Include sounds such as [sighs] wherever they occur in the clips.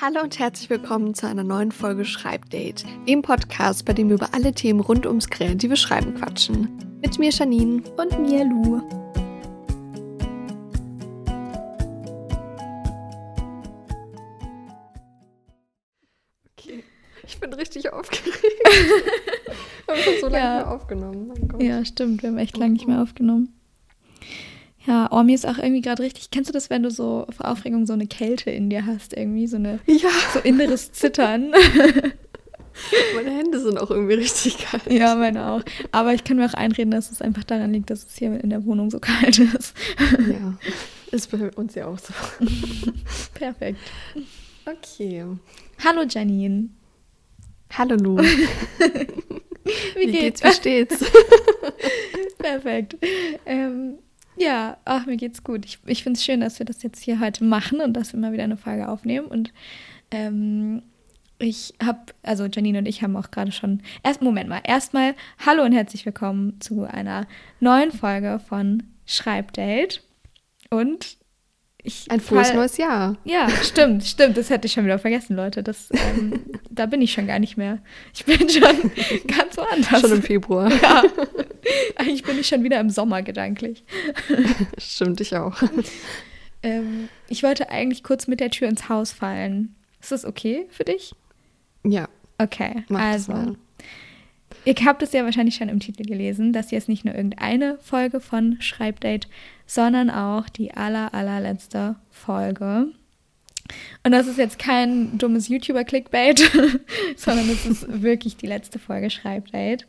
Hallo und herzlich willkommen zu einer neuen Folge Schreibdate, dem Podcast, bei dem wir über alle Themen rund ums kreative Schreiben quatschen. Mit mir Janine und mir Lu. Okay, ich bin richtig aufgeregt. [laughs] wir haben schon so lange Ja. nicht mehr aufgenommen. Mein Gott. Ja, stimmt, wir haben echt lange nicht mehr aufgenommen. Ja, oh, mir ist auch irgendwie gerade richtig. Kennst du das, wenn du so vor Aufregung so eine Kälte in dir hast, irgendwie so eine Ja, so inneres [laughs] Zittern? meine Hände sind auch irgendwie richtig kalt. ja, meine auch. Aber ich kann mir auch einreden, dass es einfach daran liegt, dass es hier in der Wohnung so kalt ist. Ja, ist bei uns ja auch so. [laughs] Perfekt. Okay. Hallo Janine. Hallo Lu. [laughs] Wie, Wie geht's? Wie steht's? Perfekt. Ähm, ja, ach, mir geht's gut. Ich, ich finde es schön, dass wir das jetzt hier heute machen und dass wir mal wieder eine Folge aufnehmen. Und ähm, ich habe, also Janine und ich haben auch gerade schon. Erst, Moment mal, erstmal hallo und herzlich willkommen zu einer neuen Folge von Schreibdate. Und ich. Ein frohes neues Jahr. Ja, stimmt, stimmt. Das hätte ich schon wieder vergessen, Leute. Das, ähm, da bin ich schon gar nicht mehr. Ich bin schon [laughs] ganz woanders. Schon im Februar. [laughs] Ja, eigentlich bin ich schon wieder im Sommer gedanklich. [laughs] Stimmt, ich auch. Ähm, ich wollte eigentlich kurz mit der Tür ins Haus fallen. Ist das okay für dich? Ja, Okay, mach das also. mal. Ihr habt es ja wahrscheinlich schon im Titel gelesen, dass jetzt nicht nur irgendeine Folge von Schreibdate, sondern auch die aller, allerletzte Folge. Und das ist jetzt kein dummes YouTuber-Clickbait, [laughs] sondern es ist wirklich die letzte Folge Schreibdate,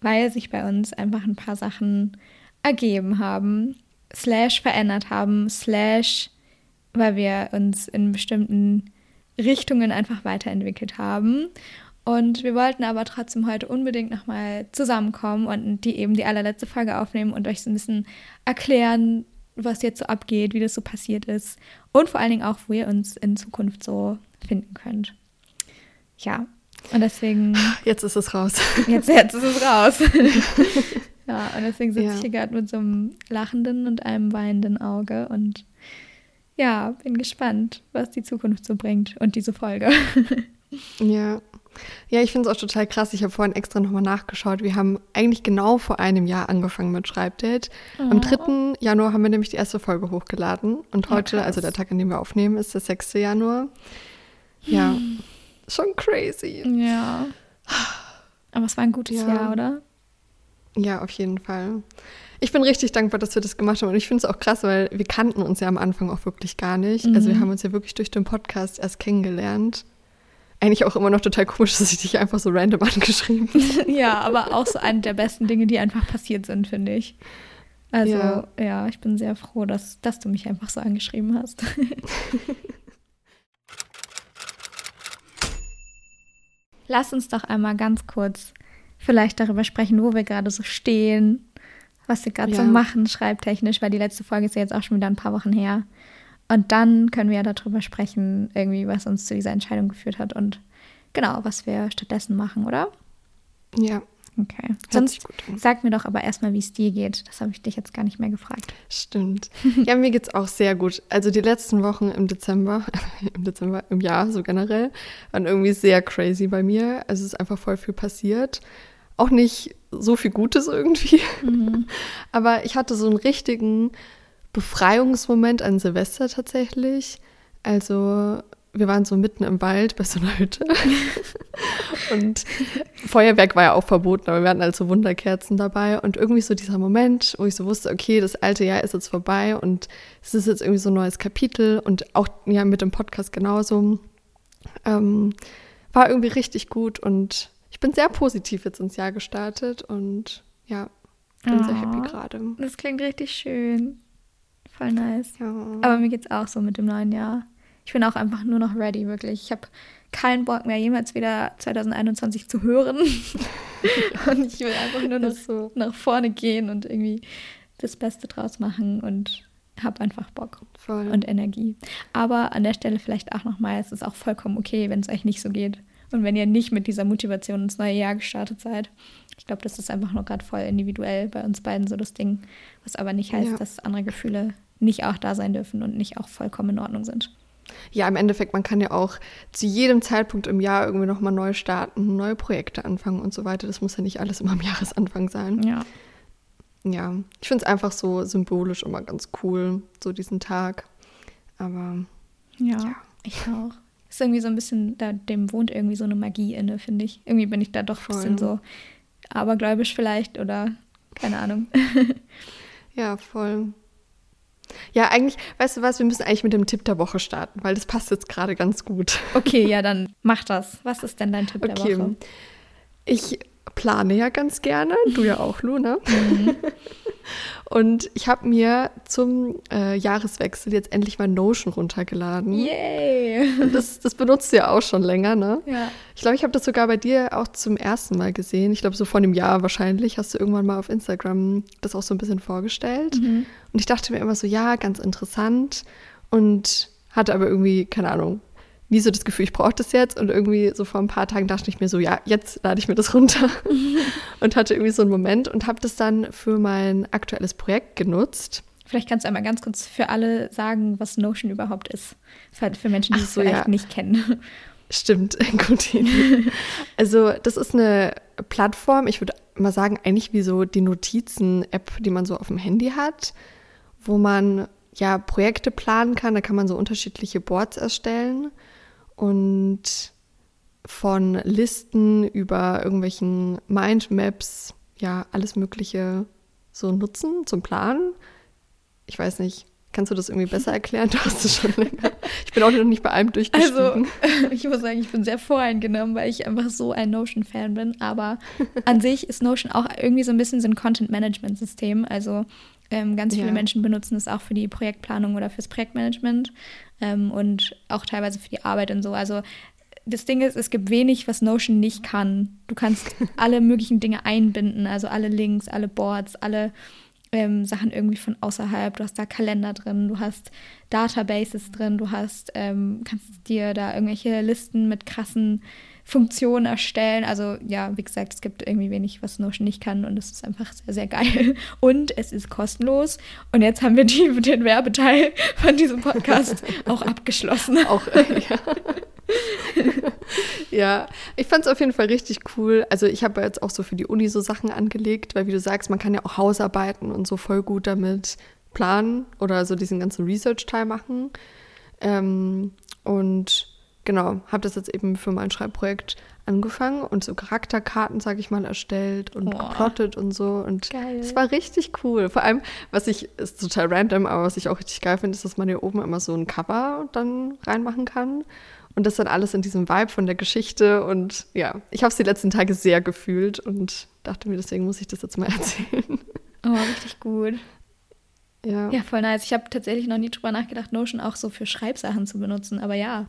weil sich bei uns einfach ein paar Sachen ergeben haben, slash verändert haben, slash weil wir uns in bestimmten Richtungen einfach weiterentwickelt haben. Und wir wollten aber trotzdem heute unbedingt nochmal zusammenkommen und die eben die allerletzte Folge aufnehmen und euch so ein bisschen erklären, was jetzt so abgeht, wie das so passiert ist und vor allen Dingen auch, wo ihr uns in Zukunft so finden könnt. Ja, und deswegen, [sighs] Jetzt ist es raus. jetzt, jetzt ist es raus. [laughs] ja, und deswegen sitze Ja. ich hier gerade mit so einem lachenden und einem weinenden Auge und ja, bin gespannt, was die Zukunft so bringt und diese Folge. Ja. Ja, ich finde es auch total krass. Ich habe vorhin extra nochmal nachgeschaut. Wir haben eigentlich genau vor einem Jahr angefangen mit Schreibdate. Am 3. Januar haben wir nämlich die erste Folge hochgeladen. Und heute, krass. also der Tag, an dem wir aufnehmen, ist der 6. Januar. Ja, Hm. schon crazy. Ja. Aber es war ein gutes Ja. Jahr, oder? Ja, auf jeden Fall. Ich bin richtig dankbar, dass wir das gemacht haben. Und ich finde es auch krass, weil wir kannten uns ja am Anfang auch wirklich gar nicht. Also wir Mhm. haben uns ja wirklich durch den Podcast erst kennengelernt. Eigentlich auch immer noch total komisch, dass ich dich einfach so random [laughs] angeschrieben habe. [laughs] ja, aber auch so eine der besten Dinge, die einfach passiert sind, finde ich. Also, ja. Ja. ich bin sehr froh, dass, dass du mich einfach so angeschrieben hast. [laughs] Lass uns doch einmal ganz kurz vielleicht darüber sprechen, wo wir gerade so stehen, was wir gerade so Ja. machen, schreibtechnisch, weil die letzte Folge ist ja jetzt auch schon wieder ein paar Wochen her. Und dann können wir ja darüber sprechen, irgendwie, was uns zu dieser Entscheidung geführt hat und genau, was wir stattdessen machen, oder? Ja, Okay. hört Sonst sag mir doch aber erstmal, wie es dir geht. Das habe ich dich jetzt gar nicht mehr gefragt. Stimmt. [laughs] Ja, mir geht's auch sehr gut. Also die letzten Wochen im Dezember, [laughs] im Dezember, im Jahr so generell, waren irgendwie sehr crazy bei mir. Also es ist einfach voll viel passiert. Auch nicht so viel Gutes irgendwie. [laughs] Aber ich hatte so einen richtigen Befreiungsmoment an Silvester tatsächlich. Also wir waren so mitten im Wald bei so einer Hütte. [laughs] Und Feuerwerk war ja auch verboten, aber wir hatten also Wunderkerzen dabei. Und irgendwie so dieser Moment, wo ich so wusste, okay, das alte Jahr ist jetzt vorbei und es ist jetzt irgendwie so ein neues Kapitel und auch ja mit dem Podcast genauso. Ähm, war irgendwie richtig gut und ich bin sehr positiv jetzt ins Jahr gestartet und ja, bin sehr happy Oh. gerade. Das klingt richtig schön. Voll nice. Ja. Aber mir geht's auch so mit dem neuen Jahr. Ich bin auch einfach nur noch ready, wirklich. Ich habe keinen Bock mehr, jemals wieder 2021 zu hören. [laughs] und ich will einfach nur noch so. nach vorne gehen und irgendwie das Beste draus machen und habe einfach Bock Voll. und Energie. Aber an der Stelle vielleicht auch nochmal, es ist auch vollkommen okay, wenn es euch nicht so geht. Und wenn ihr nicht mit dieser Motivation ins neue Jahr gestartet seid. Ich glaube, das ist einfach nur gerade voll individuell bei uns beiden so das Ding. Was aber nicht heißt, Ja. dass andere Gefühle nicht auch da sein dürfen und nicht auch vollkommen in Ordnung sind. Ja, im Endeffekt, man kann ja auch zu jedem Zeitpunkt im Jahr irgendwie nochmal neu starten, neue Projekte anfangen und so weiter. Das muss ja nicht alles immer am [laughs] Jahresanfang sein. Ja. Ja, ich finde es einfach so symbolisch immer ganz cool, so diesen Tag. Aber Ja, Ja. ich auch. Ist irgendwie so ein bisschen, da, dem wohnt irgendwie so eine Magie inne, finde ich. Irgendwie bin ich da doch ein bisschen so abergläubisch vielleicht oder keine Ahnung. [laughs] ja, voll. Ja, eigentlich, weißt du was, wir müssen eigentlich mit dem Tipp der Woche starten, weil das passt jetzt gerade ganz gut. Okay, ja, dann [laughs] mach das. Was ist denn dein Tipp der Okay. Woche? Ich plane ja ganz gerne, du ja auch, Luna. [laughs] Und ich habe mir zum äh, Jahreswechsel jetzt endlich mal Notion runtergeladen. Yay! Das, das benutzt du ja auch schon länger, ne? Ja. Ich glaube, ich habe das sogar bei dir auch zum ersten Mal gesehen. Ich glaube, so vor einem Jahr wahrscheinlich hast du irgendwann mal auf Instagram das auch so ein bisschen vorgestellt. Und ich dachte mir immer so, ja, ganz interessant. Und hatte aber irgendwie, keine Ahnung, nie so das Gefühl, ich brauche das jetzt. Und irgendwie so vor ein paar Tagen dachte ich mir so, ja, jetzt lade ich mir das runter. [laughs] und hatte irgendwie so einen Moment und habe das dann für mein aktuelles Projekt genutzt. Vielleicht kannst du einmal ganz kurz für alle sagen, was Notion überhaupt ist. Für, für Menschen, die es so, vielleicht ja. nicht kennen. [laughs] Stimmt, [laughs] gute Idee. Also, das ist eine Plattform, ich würde mal sagen, eigentlich wie so die Notizen-App, die man so auf dem Handy hat, wo man ja Projekte planen kann. Da kann man so unterschiedliche Boards erstellen und von Listen über irgendwelchen Mindmaps, ja, alles Mögliche so nutzen zum Planen. Ich weiß nicht, kannst du das irgendwie besser erklären? [laughs] Du hast es schon länger. Ich bin auch noch nicht bei allem durchgestiegen. Also, [laughs] ich muss sagen, ich bin sehr voreingenommen, weil ich einfach so ein Notion-Fan bin. Aber an sich ist Notion auch irgendwie so ein bisschen so ein Content-Management-System. Also ähm, ganz viele Ja. Menschen benutzen es auch für die Projektplanung oder fürs Projektmanagement ähm, und auch teilweise für die Arbeit und so. Also das Ding ist, es gibt wenig, was Notion nicht kann. Du kannst [laughs] alle möglichen Dinge einbinden, also alle Links, alle Boards, alle ähm, Sachen irgendwie von außerhalb. Du hast da Kalender drin, du hast Databases drin, du hast, ähm, kannst dir da irgendwelche Listen mit krassen Funktionen erstellen. Also ja, wie gesagt, es gibt irgendwie wenig, was Notion nicht kann und es ist einfach sehr, sehr geil. [laughs] Und es ist kostenlos. Und jetzt haben wir die, den Werbeteil von diesem Podcast [laughs] auch abgeschlossen. Auch, ja. [laughs] ja, ich fand es auf jeden Fall richtig cool. Also ich habe jetzt auch so für die Uni so Sachen angelegt, weil wie du sagst, man kann ja auch Hausarbeiten und so voll gut damit planen oder so diesen ganzen Research-Teil machen. Ähm, und genau, habe das jetzt eben für mein Schreibprojekt angefangen und so Charakterkarten, sage ich mal, erstellt und Boah. geplottet und so. Und es war richtig cool. Vor allem, was ich, ist total random, aber was ich auch richtig geil finde, ist, dass man hier oben immer so ein Cover dann reinmachen kann. Und das dann alles in diesem Vibe von der Geschichte. Und ja, ich habe es die letzten Tage sehr gefühlt und dachte mir, deswegen muss ich das jetzt mal [laughs] erzählen. Oh, richtig gut. Ja, Ja, voll nice. Ich habe tatsächlich noch nie drüber nachgedacht, Notion auch so für Schreibsachen zu benutzen. Aber ja,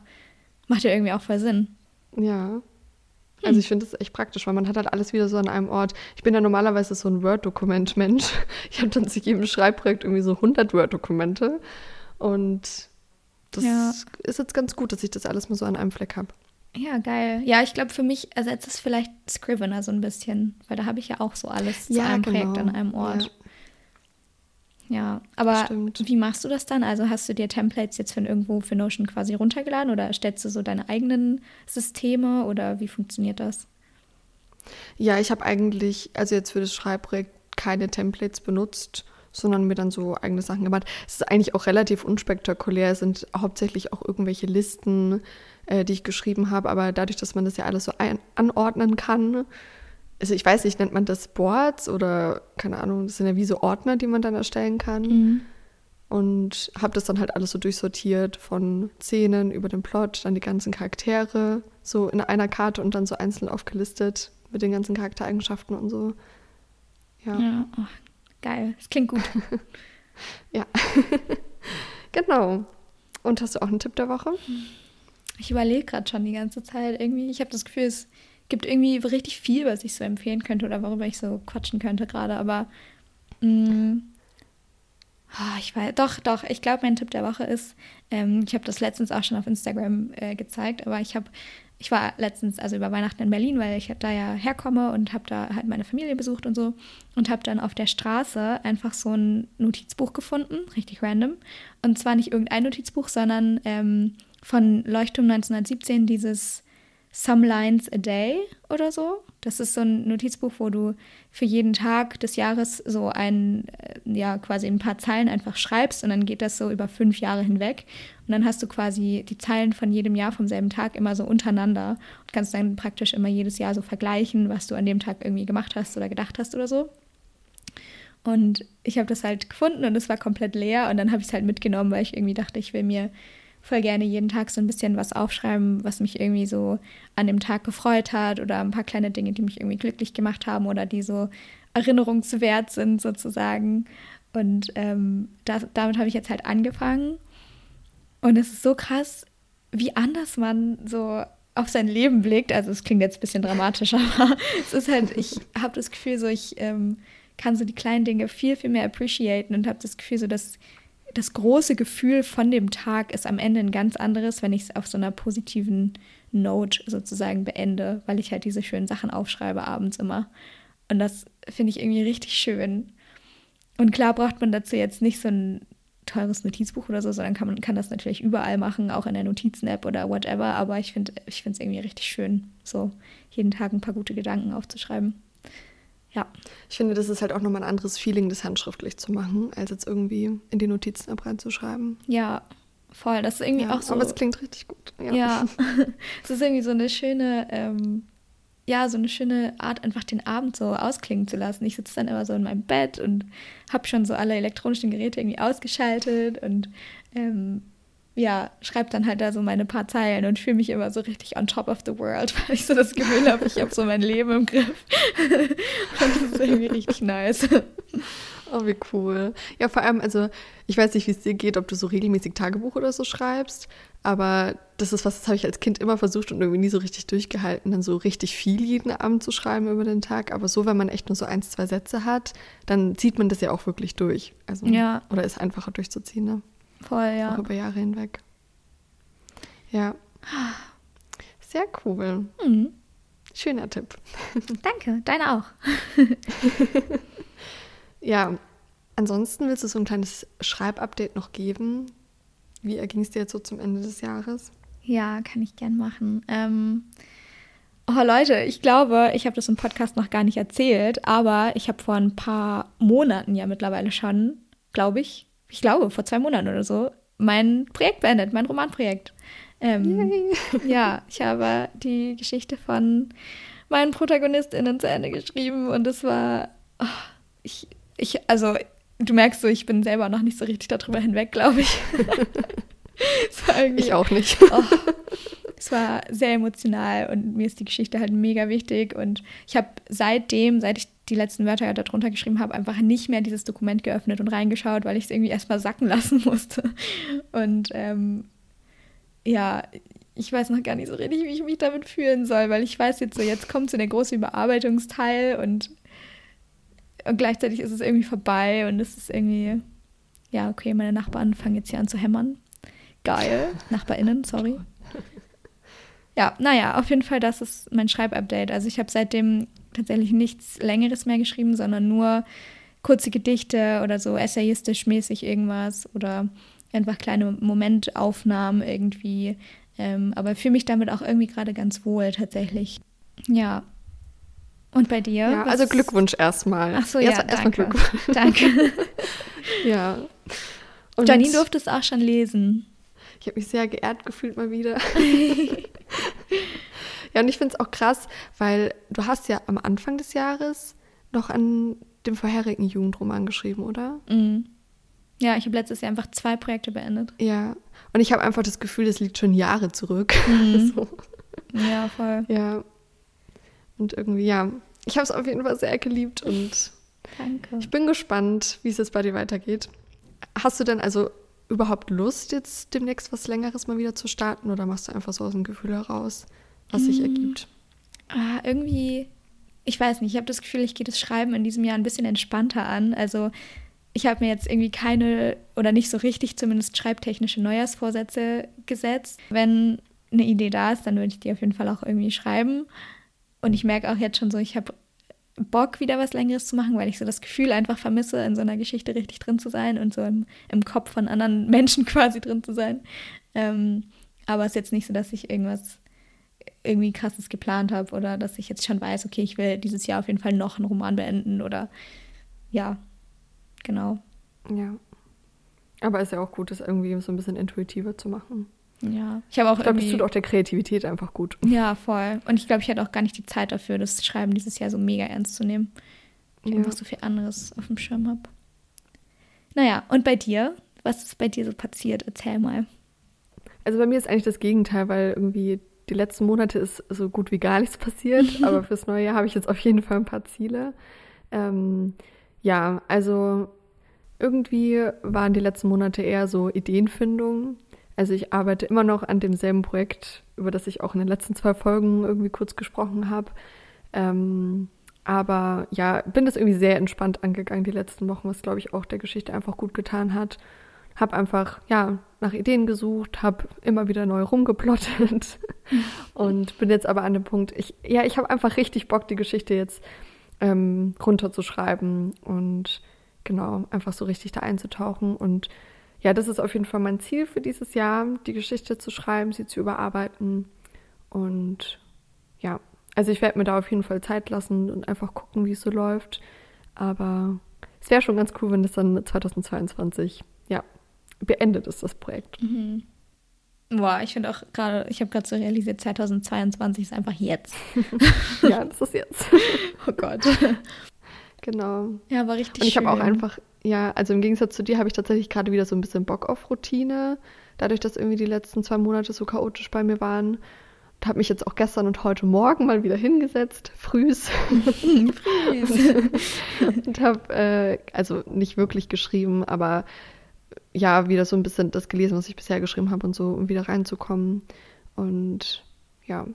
macht ja irgendwie auch voll Sinn. ja. Also ich finde das echt praktisch, weil man hat halt alles wieder so an einem Ort. Ich bin ja normalerweise so ein Word-Dokument-Mensch. [laughs] Ich habe dann zu jedem Schreibprojekt irgendwie so 100 Word-Dokumente. Und das Ja. ist jetzt ganz gut, dass ich das alles mal so an einem Fleck habe. Ja, geil. Ja, ich glaube, für mich ersetzt es vielleicht Scrivener so ein bisschen, weil da habe ich ja auch so alles zu einem Projekt an einem Ort. Ja. Ja, aber Stimmt. wie machst du das dann? Also hast du dir Templates jetzt von irgendwo für Notion quasi runtergeladen oder stellst du so deine eigenen Systeme oder wie funktioniert das? Ja, ich habe eigentlich, also jetzt für das Schreibprojekt keine Templates benutzt, sondern mir dann so eigene Sachen gemacht. Es ist eigentlich auch relativ unspektakulär, es sind hauptsächlich auch irgendwelche Listen, äh, die ich geschrieben habe, aber dadurch, dass man das ja alles so ein anordnen kann, also ich weiß nicht, nennt man das Boards oder keine Ahnung, das sind ja wie so Ordner, die man dann erstellen kann. Und habe das dann halt alles so durchsortiert von Szenen über den Plot, dann die ganzen Charaktere so in einer Karte und dann so einzeln aufgelistet mit den ganzen Charaktereigenschaften und so. Ja, Ja, oh, geil. Das klingt gut. [laughs] ja. [laughs] genau. Und hast du auch einen Tipp der Woche? Ich überlege gerade schon die ganze Zeit irgendwie. Ich habe das Gefühl, es gibt irgendwie richtig viel, was ich so empfehlen könnte oder worüber ich so quatschen könnte gerade. Aber mh, ah, ich weiß, doch, doch. Ich glaube, mein Tipp der Woche ist, ähm, ich habe das letztens auch schon auf Instagram äh, gezeigt, aber ich habe, ich war letztens, also über Weihnachten in Berlin, weil ich da ja herkomme und habe da halt meine Familie besucht und so und habe dann auf der Straße einfach so ein Notizbuch gefunden, richtig random. Und zwar nicht irgendein Notizbuch, sondern ähm, von Leuchtturm 1917 dieses Some Lines a Day oder so. Das ist so ein Notizbuch, wo du für jeden Tag des Jahres so ein, äh, ja, quasi ein paar Zeilen einfach schreibst und dann geht das so über fünf Jahre hinweg. Und dann hast du quasi die Zeilen von jedem Jahr vom selben Tag immer so untereinander und kannst dann praktisch immer jedes Jahr so vergleichen, was du an dem Tag irgendwie gemacht hast oder gedacht hast oder so. Und ich habe das halt gefunden und es war komplett leer und dann habe ich es halt mitgenommen, weil ich irgendwie dachte, ich will mir voll gerne jeden Tag so ein bisschen was aufschreiben, was mich irgendwie so an dem Tag gefreut hat oder ein paar kleine Dinge, die mich irgendwie glücklich gemacht haben oder die so erinnerungswert sind sozusagen. Und ähm, das, damit habe ich jetzt halt angefangen. Und es ist so krass, wie anders man so auf sein Leben blickt. Also es klingt jetzt ein bisschen dramatisch, [laughs] aber es ist halt, ich habe das Gefühl, so ich ähm, kann so die kleinen Dinge viel, viel mehr appreciaten und habe das Gefühl, so dass das große Gefühl von dem Tag ist am Ende ein ganz anderes, wenn ich es auf so einer positiven Note sozusagen beende, weil ich halt diese schönen Sachen aufschreibe abends immer. Und das finde ich irgendwie richtig schön. Und klar braucht man dazu jetzt nicht so ein teures Notizbuch oder so, sondern kann man kann das natürlich überall machen, auch in der Notizen-App oder whatever. Aber ich finde es irgendwie richtig schön, so jeden Tag ein paar gute Gedanken aufzuschreiben. Ja. Ich finde, das ist halt auch nochmal ein anderes Feeling, das handschriftlich zu machen, als jetzt irgendwie in die Notizen-App reinzuschreiben. Ja, voll. Das ist irgendwie ja, auch so. Aber es klingt richtig gut. Ja. ja. [laughs] es ist irgendwie so eine schöne, ähm, ja, so eine schöne Art, einfach den Abend so ausklingen zu lassen. Ich sitze dann immer so in meinem Bett und habe schon so alle elektronischen Geräte irgendwie ausgeschaltet und ähm, ja, schreibe dann halt da so meine paar Zeilen und fühle mich immer so richtig on top of the world, [laughs] weil ich so das Gefühl habe, ich habe so mein Leben im Griff. [laughs] und das ist irgendwie richtig nice. Oh, wie cool. Ja, vor allem, also ich weiß nicht, wie es dir geht, ob du so regelmäßig Tagebuch oder so schreibst, aber das ist was, das habe ich als Kind immer versucht und irgendwie nie so richtig durchgehalten, dann so richtig viel jeden Abend zu schreiben über den Tag. Aber so, wenn man echt nur so ein, zwei Sätze hat, dann zieht man das ja auch wirklich durch. Also, ja. Oder ist einfacher durchzuziehen, ne? Voll, ja. Auch über Jahre hinweg. Ja. Sehr cool. Mhm. Schöner Tipp. [laughs] Danke, deine auch. [laughs] ja, ansonsten willst du so ein kleines Schreibupdate noch geben? Wie erging es dir jetzt so zum Ende des Jahres? Ja, kann ich gern machen. Ähm, oh Leute, ich glaube, ich habe das im Podcast noch gar nicht erzählt, aber ich habe vor ein paar Monaten ja mittlerweile schon, glaube ich, ich glaube, vor zwei Monaten oder so, mein Projekt beendet, mein Romanprojekt. Ähm, ja, ich habe die Geschichte von meinen ProtagonistInnen zu Ende geschrieben und es war, oh, ich, ich, also du merkst so, ich bin selber noch nicht so richtig darüber hinweg, glaube ich. [laughs] ich auch nicht. Oh, es war sehr emotional und mir ist die Geschichte halt mega wichtig und ich habe seitdem, seit ich die letzten Wörter darunter geschrieben habe, einfach nicht mehr dieses Dokument geöffnet und reingeschaut, weil ich es irgendwie erstmal sacken [laughs] lassen musste. Und ähm, ja, ich weiß noch gar nicht so richtig, wie ich mich damit fühlen soll, weil ich weiß jetzt so, jetzt kommt so der große Überarbeitungsteil und, und gleichzeitig ist es irgendwie vorbei und es ist irgendwie, ja, okay, meine Nachbarn fangen jetzt hier an zu hämmern. Geil. NachbarInnen, sorry. [laughs] Ja, naja, auf jeden Fall, das ist mein Schreibupdate. Also ich habe seitdem tatsächlich nichts Längeres mehr geschrieben, sondern nur kurze Gedichte oder so essayistisch mäßig irgendwas oder einfach kleine Momentaufnahmen irgendwie. Ähm, aber fühle mich damit auch irgendwie gerade ganz wohl tatsächlich. Ja. Und bei dir? Ja, also Glückwunsch erstmal. Ach so, ja, Erst, danke. Glückwunsch. Danke. [laughs] ja. Und Janine durfte es auch schon lesen. Ich habe mich sehr geehrt gefühlt mal wieder. [laughs] ja, und ich finde es auch krass, weil du hast ja am Anfang des Jahres noch an dem vorherigen Jugendroman geschrieben, oder? Mhm. Ja, ich habe letztes Jahr einfach zwei Projekte beendet. Ja, und ich habe einfach das Gefühl, das liegt schon Jahre zurück. Mhm. [laughs] so. Ja, voll. Ja. Und irgendwie, ja, ich habe es auf jeden Fall sehr geliebt und Danke. ich bin gespannt, wie es jetzt bei dir weitergeht. Hast du denn also überhaupt Lust, jetzt demnächst was Längeres mal wieder zu starten oder machst du einfach so aus dem Gefühl heraus, was sich mm. ergibt? Ah, irgendwie, ich weiß nicht, ich habe das Gefühl, ich gehe das Schreiben in diesem Jahr ein bisschen entspannter an. Also ich habe mir jetzt irgendwie keine oder nicht so richtig zumindest schreibtechnische Neujahrsvorsätze gesetzt. Wenn eine Idee da ist, dann würde ich die auf jeden Fall auch irgendwie schreiben. Und ich merke auch jetzt schon so, ich habe Bock, wieder was Längeres zu machen, weil ich so das Gefühl einfach vermisse, in so einer Geschichte richtig drin zu sein und so im, im Kopf von anderen [laughs] Menschen quasi drin zu sein. Ähm, Aber es ist jetzt nicht so, dass ich irgendwas irgendwie krasses geplant habe oder dass ich jetzt schon weiß, okay, ich will dieses Jahr auf jeden Fall noch einen Roman beenden oder ja, genau. Ja. Aber ist ja auch gut, das irgendwie so ein bisschen intuitiver zu machen. Ja, ich habe auch. Ich glaube, das tut auch der Kreativität einfach gut. Ja, voll. Und ich glaube, ich hatte auch gar nicht die Zeit dafür, das Schreiben dieses Jahr so mega ernst zu nehmen. Ich ja. einfach so viel anderes auf dem Schirm habe. Naja, und bei dir? Was ist bei dir so passiert? Erzähl mal. Also bei mir ist eigentlich das Gegenteil, weil irgendwie die letzten Monate ist so gut wie gar nichts passiert. [laughs] aber fürs neue Jahr habe ich jetzt auf jeden Fall ein paar Ziele. Ähm, ja, also irgendwie waren die letzten Monate eher so Ideenfindung. Also ich arbeite immer noch an demselben Projekt, über das ich auch in den letzten zwei Folgen irgendwie kurz gesprochen habe. Ähm, aber ja, bin das irgendwie sehr entspannt angegangen die letzten Wochen, was glaube ich auch der Geschichte einfach gut getan hat. Hab einfach ja nach Ideen gesucht, habe immer wieder neu rumgeplottet [laughs] und bin jetzt aber an dem Punkt, ich ja ich habe einfach richtig Bock die Geschichte jetzt ähm, runterzuschreiben und genau, einfach so richtig da einzutauchen. Und ja, das ist auf jeden Fall mein Ziel für dieses Jahr, die Geschichte zu schreiben, sie zu überarbeiten. Und ja, also ich werde mir da auf jeden Fall Zeit lassen und einfach gucken, wie es so läuft. Aber es wäre schon ganz cool, wenn das dann 2022, ja, beendet ist, das Projekt. Mhm. Boah, ich finde auch gerade, ich habe gerade so realisiert, 2022 ist einfach jetzt. [laughs] ja, das ist jetzt. [laughs] oh Gott. Genau. Ja, war richtig Und ich habe auch einfach, ja, also im Gegensatz zu dir habe ich tatsächlich gerade wieder so ein bisschen Bock auf Routine. Dadurch, dass irgendwie die letzten zwei Monate so chaotisch bei mir waren. Und habe mich jetzt auch gestern und heute Morgen mal wieder hingesetzt, frühs. [laughs] frühs. und habe, äh, also nicht wirklich geschrieben, aber ja, wieder so ein bisschen das gelesen, was ich bisher geschrieben habe und so, um wieder reinzukommen. Und ja,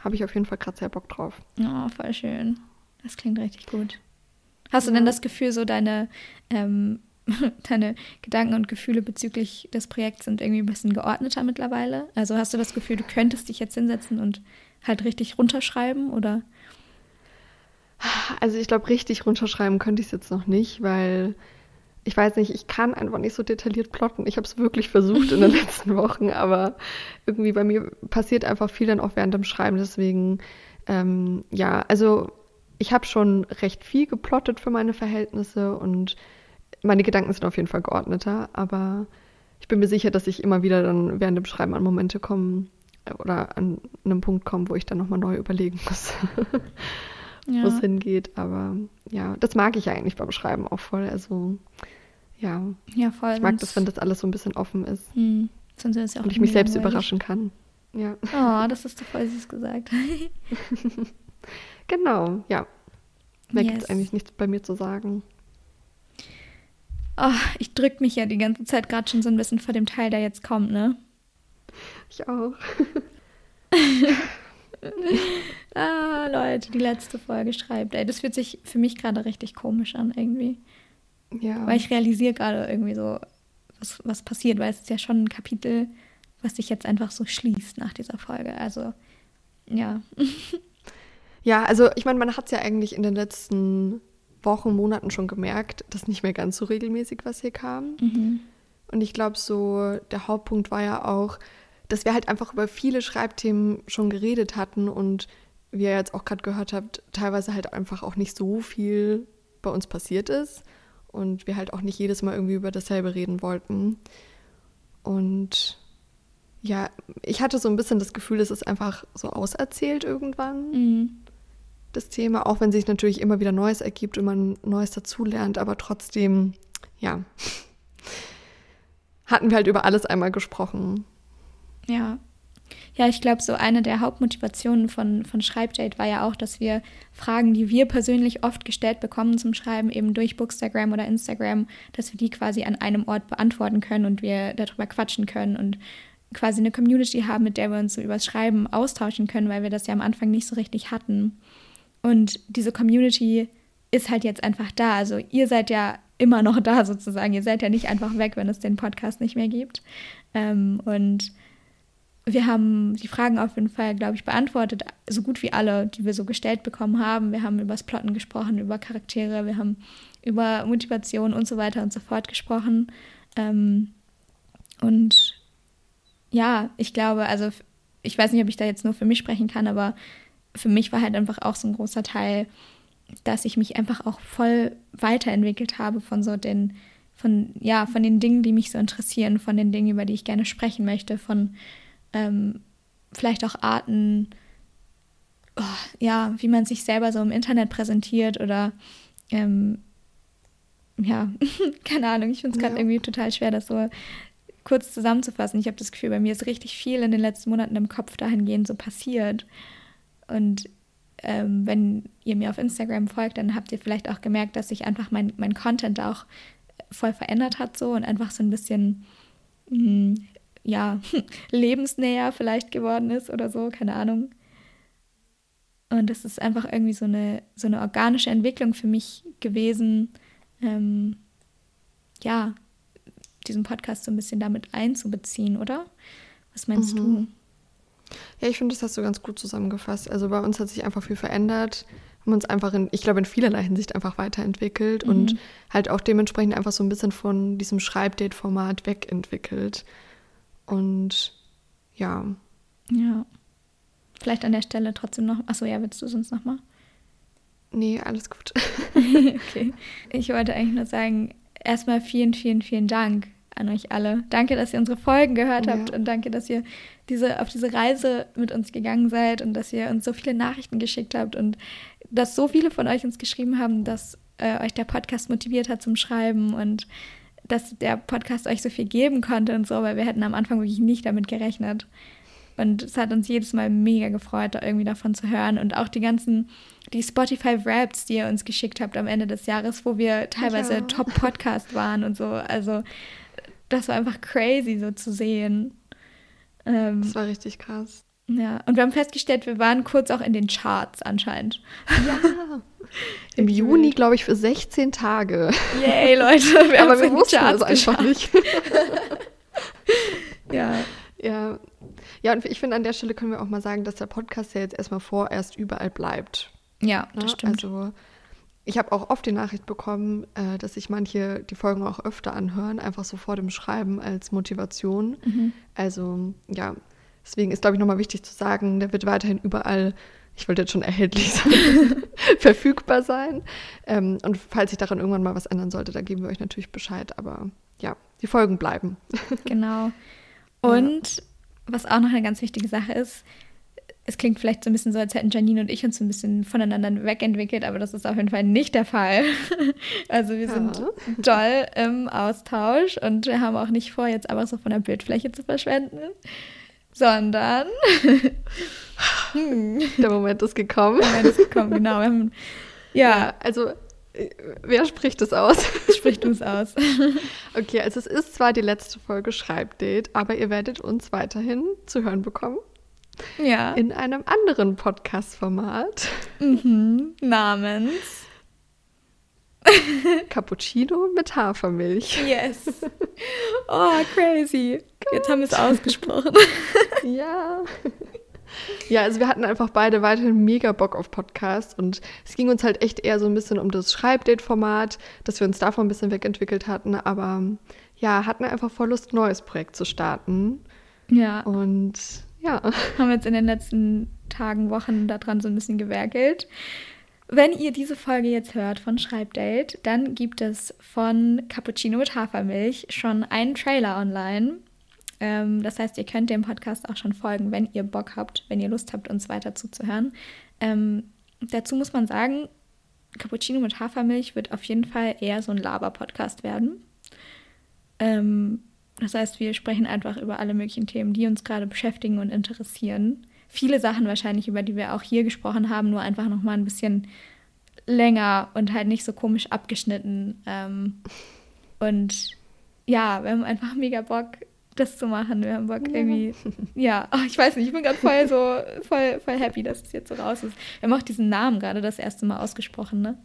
habe ich auf jeden Fall gerade sehr Bock drauf. Oh, voll schön. Das klingt richtig gut. Hast ja. du denn das Gefühl, so deine, ähm, [laughs] deine Gedanken und Gefühle bezüglich des Projekts sind irgendwie ein bisschen geordneter mittlerweile? Also hast du das Gefühl, du könntest dich jetzt hinsetzen und halt richtig runterschreiben oder? Also ich glaube, richtig runterschreiben könnte ich es jetzt noch nicht, weil ich weiß nicht, ich kann einfach nicht so detailliert plotten. Ich habe es wirklich versucht in den [laughs] letzten Wochen, aber irgendwie bei mir passiert einfach viel dann auch während dem Schreiben. Deswegen, ähm, ja, also ich habe schon recht viel geplottet für meine Verhältnisse und meine Gedanken sind auf jeden Fall geordneter, aber ich bin mir sicher, dass ich immer wieder dann während dem Schreiben an Momente komme oder an einem Punkt komme, wo ich dann nochmal neu überlegen muss, [laughs] ja. wo es hingeht. Aber ja, das mag ich ja eigentlich beim Schreiben auch voll. Also ja, ja voll, ich mag das, wenn das alles so ein bisschen offen ist. Hm. Sonst ist ja auch und ich mich selbst überraschen kann. Ja. Oh, das [laughs] hast du voll süß gesagt. [laughs] Genau, ja. Mehr yes. gibt es eigentlich nichts bei mir zu sagen. Oh, ich drücke mich ja die ganze Zeit gerade schon so ein bisschen vor dem Teil, der jetzt kommt, ne? Ich auch. [laughs] [laughs] ah, Leute, die letzte Folge schreibt. Ey, das fühlt sich für mich gerade richtig komisch an, irgendwie. Ja. Weil ich realisiere gerade irgendwie so, was, was passiert, weil es ist ja schon ein Kapitel, was sich jetzt einfach so schließt nach dieser Folge. Also, ja. [laughs] Ja, also ich meine, man hat es ja eigentlich in den letzten Wochen, Monaten schon gemerkt, dass nicht mehr ganz so regelmäßig was hier kam. Mhm. Und ich glaube, so der Hauptpunkt war ja auch, dass wir halt einfach über viele Schreibthemen schon geredet hatten und wie ihr jetzt auch gerade gehört habt, teilweise halt einfach auch nicht so viel bei uns passiert ist und wir halt auch nicht jedes Mal irgendwie über dasselbe reden wollten. Und ja, ich hatte so ein bisschen das Gefühl, es ist einfach so auserzählt irgendwann. Mhm das Thema, auch wenn sich natürlich immer wieder Neues ergibt und man Neues dazulernt, aber trotzdem, ja, [laughs] hatten wir halt über alles einmal gesprochen. Ja. Ja, ich glaube, so eine der Hauptmotivationen von, von Schreibdate war ja auch, dass wir Fragen, die wir persönlich oft gestellt bekommen zum Schreiben, eben durch Bookstagram oder Instagram, dass wir die quasi an einem Ort beantworten können und wir darüber quatschen können und quasi eine Community haben, mit der wir uns so übers Schreiben austauschen können, weil wir das ja am Anfang nicht so richtig hatten. Und diese Community ist halt jetzt einfach da. Also ihr seid ja immer noch da sozusagen. Ihr seid ja nicht einfach weg, wenn es den Podcast nicht mehr gibt. Ähm, und wir haben die Fragen auf jeden Fall, glaube ich, beantwortet, so gut wie alle, die wir so gestellt bekommen haben. Wir haben über das Plotten gesprochen, über Charaktere, wir haben über Motivation und so weiter und so fort gesprochen. Ähm, und ja, ich glaube, also ich weiß nicht, ob ich da jetzt nur für mich sprechen kann, aber für mich war halt einfach auch so ein großer Teil, dass ich mich einfach auch voll weiterentwickelt habe von so den, von, ja, von den Dingen, die mich so interessieren, von den Dingen, über die ich gerne sprechen möchte, von ähm, vielleicht auch Arten, oh, ja, wie man sich selber so im Internet präsentiert oder ähm, ja, [laughs] keine Ahnung, ich finde es gerade ja. irgendwie total schwer, das so kurz zusammenzufassen. Ich habe das Gefühl, bei mir ist richtig viel in den letzten Monaten im Kopf dahingehend so passiert. Und ähm, wenn ihr mir auf Instagram folgt, dann habt ihr vielleicht auch gemerkt, dass sich einfach mein, mein Content auch voll verändert hat so und einfach so ein bisschen mh, hm, ja, [laughs] lebensnäher vielleicht geworden ist oder so, keine Ahnung. Und das ist einfach irgendwie so eine, so eine organische Entwicklung für mich gewesen, ähm, ja, diesen Podcast so ein bisschen damit einzubeziehen, oder? Was meinst mhm. du? Ja, ich finde, das hast du ganz gut zusammengefasst. Also bei uns hat sich einfach viel verändert, haben uns einfach in, ich glaube, in vielerlei Hinsicht einfach weiterentwickelt mhm. und halt auch dementsprechend einfach so ein bisschen von diesem Schreibdate-Format wegentwickelt. Und ja. Ja. Vielleicht an der Stelle trotzdem noch. Achso, ja, willst du sonst nochmal? Nee, alles gut. [laughs] okay. Ich wollte eigentlich nur sagen, erstmal vielen, vielen, vielen Dank an euch alle. Danke, dass ihr unsere Folgen gehört ja. habt und danke, dass ihr diese, auf diese Reise mit uns gegangen seid und dass ihr uns so viele Nachrichten geschickt habt und dass so viele von euch uns geschrieben haben, dass äh, euch der Podcast motiviert hat zum Schreiben und dass der Podcast euch so viel geben konnte und so, weil wir hätten am Anfang wirklich nicht damit gerechnet. Und es hat uns jedes Mal mega gefreut, da irgendwie davon zu hören. Und auch die ganzen, die Spotify-Raps, die ihr uns geschickt habt am Ende des Jahres, wo wir teilweise ja. Top-Podcast waren und so. Also das war einfach crazy so zu sehen. Ähm, das war richtig krass. Ja, und wir haben festgestellt, wir waren kurz auch in den Charts anscheinend. Ja. [laughs] Im Juni, glaube ich, für 16 Tage. Yay, [laughs] Leute. Wir Aber wir wussten es einfach nicht. [laughs] ja. Ja. Ja, und ich finde, an der Stelle können wir auch mal sagen, dass der Podcast ja jetzt erstmal vorerst überall bleibt. Ja, das ne? stimmt. Also, ich habe auch oft die Nachricht bekommen, äh, dass sich manche die Folgen auch öfter anhören, einfach so vor dem Schreiben als Motivation. Mhm. Also, ja, deswegen ist, glaube ich, nochmal wichtig zu sagen, der wird weiterhin überall ich wollte jetzt schon erhältlich sein, [laughs] verfügbar sein. Ähm, und falls sich daran irgendwann mal was ändern sollte, dann geben wir euch natürlich Bescheid. Aber ja, die Folgen bleiben. [laughs] genau. Und ja. was auch noch eine ganz wichtige Sache ist, es klingt vielleicht so ein bisschen so, als hätten Janine und ich uns ein bisschen voneinander wegentwickelt, aber das ist auf jeden Fall nicht der Fall. [laughs] Also wir sind ja. doll im Austausch und wir haben auch nicht vor, jetzt aber so von der Bildfläche zu verschwenden, sondern [laughs] Der Moment ist gekommen. Der Moment ist gekommen, genau. Ja. also äh, wer spricht es aus? [laughs] Spricht uns aus. [laughs] okay, also es ist zwar die letzte Folge Schreibdate, aber ihr werdet uns weiterhin zu hören bekommen. Ja. In einem anderen Podcast-Format. Mhm, namens [laughs] Cappuccino mit Hafermilch. Yes. [laughs] Oh, crazy. Jetzt haben wir es ausgesprochen. [laughs] ja. Ja, also wir hatten einfach beide weiterhin mega Bock auf Podcast und es ging uns halt echt eher so ein bisschen um das Schreibdate-Format, dass wir uns davon ein bisschen wegentwickelt hatten, aber ja, hatten einfach voll Lust, ein neues Projekt zu starten. Ja. Und ja. Haben jetzt in den letzten Tagen, Wochen daran so ein bisschen gewerkelt. Wenn ihr diese Folge jetzt hört von Schreibdate, dann gibt es von Cappuccino mit Hafermilch schon einen Trailer online. Ähm, das heißt, ihr könnt dem Podcast auch schon folgen, wenn ihr Bock habt, wenn ihr Lust habt, uns weiter zuzuhören. Ähm, dazu muss man sagen, Cappuccino mit Hafermilch wird auf jeden Fall eher so ein Laber-Podcast werden. Ähm, das heißt, wir sprechen einfach über alle möglichen Themen, die uns gerade beschäftigen und interessieren. Viele Sachen wahrscheinlich, über die wir auch hier gesprochen haben, nur einfach nochmal ein bisschen länger und halt nicht so komisch abgeschnitten. Ähm, und ja, wir haben einfach mega Bock, das zu machen. Wir haben Bock ja. irgendwie, ja, oh, ich weiß nicht, ich bin gerade voll so, voll, voll happy, dass es jetzt so raus ist. Wir haben auch diesen Namen gerade das erste Mal ausgesprochen, ne?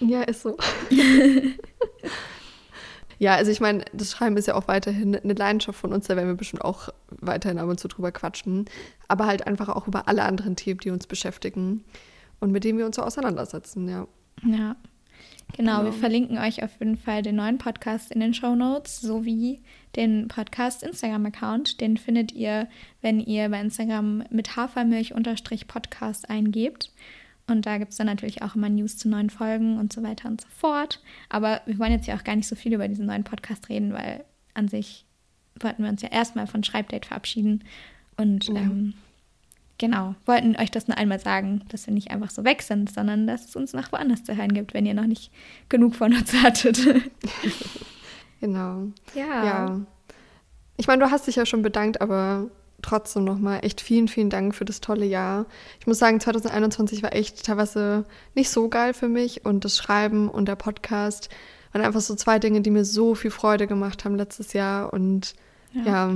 Ja, ist so. [laughs] ja, also ich meine, das Schreiben ist ja auch weiterhin eine Leidenschaft von uns, da werden wir bestimmt auch weiterhin ab und zu drüber quatschen. Aber halt einfach auch über alle anderen Themen, die uns beschäftigen und mit denen wir uns so auseinandersetzen, ja. Ja. Genau, genau, wir verlinken euch auf jeden Fall den neuen Podcast in den Show Notes sowie den Podcast Instagram-Account. Den findet ihr, wenn ihr bei Instagram mit Hafermilch-Podcast eingebt. Und da gibt es dann natürlich auch immer News zu neuen Folgen und so weiter und so fort. Aber wir wollen jetzt ja auch gar nicht so viel über diesen neuen Podcast reden, weil an sich wollten wir uns ja erstmal von Schreibdate verabschieden. Und ja. ähm, genau, wollten euch das nur einmal sagen, dass wir nicht einfach so weg sind, sondern dass es uns nach woanders zu hören gibt, wenn ihr noch nicht genug von uns hattet. [laughs] genau. Ja. ja. Ich meine, du hast dich ja schon bedankt, aber trotzdem nochmal echt vielen, vielen Dank für das tolle Jahr. Ich muss sagen, 2021 war echt teilweise nicht so geil für mich und das Schreiben und der Podcast waren einfach so zwei Dinge, die mir so viel Freude gemacht haben letztes Jahr und ja, ja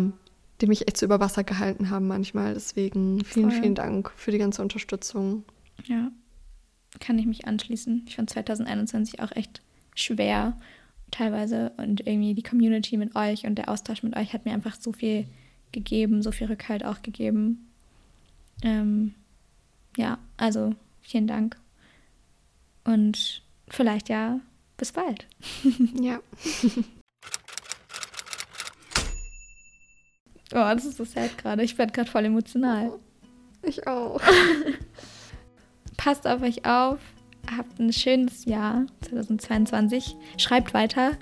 die mich echt so über Wasser gehalten haben manchmal. Deswegen vielen, Voll. vielen Dank für die ganze Unterstützung. Ja, kann ich mich anschließen. Ich fand 2021 auch echt schwer teilweise und irgendwie die Community mit euch und der Austausch mit euch hat mir einfach so viel gegeben, so viel Rückhalt auch gegeben. Ähm, ja, also vielen Dank. Und vielleicht ja bis bald. [laughs] ja. [laughs] Oh, das ist so sad gerade. Ich werde gerade voll emotional. Ich auch. [laughs] Passt auf euch auf. Habt ein schönes Jahr 2022. Schreibt weiter.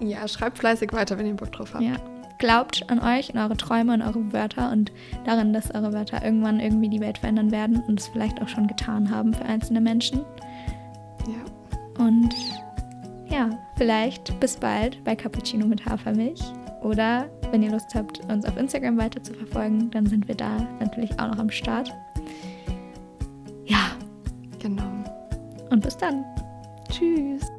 Ja, schreibt fleißig weiter, wenn ihr Bock drauf habt. Ja. Glaubt an euch, an eure Träume und eure Wörter und daran, dass eure Wörter irgendwann irgendwie die Welt verändern werden und es vielleicht auch schon getan haben für einzelne Menschen. Ja. Und ja, vielleicht bis bald bei Cappuccino mit Hafermilch. Oder wenn ihr Lust habt, uns auf Instagram weiter zu verfolgen, dann sind wir da natürlich auch noch am Start. Ja. Genau. Und bis dann. Tschüss.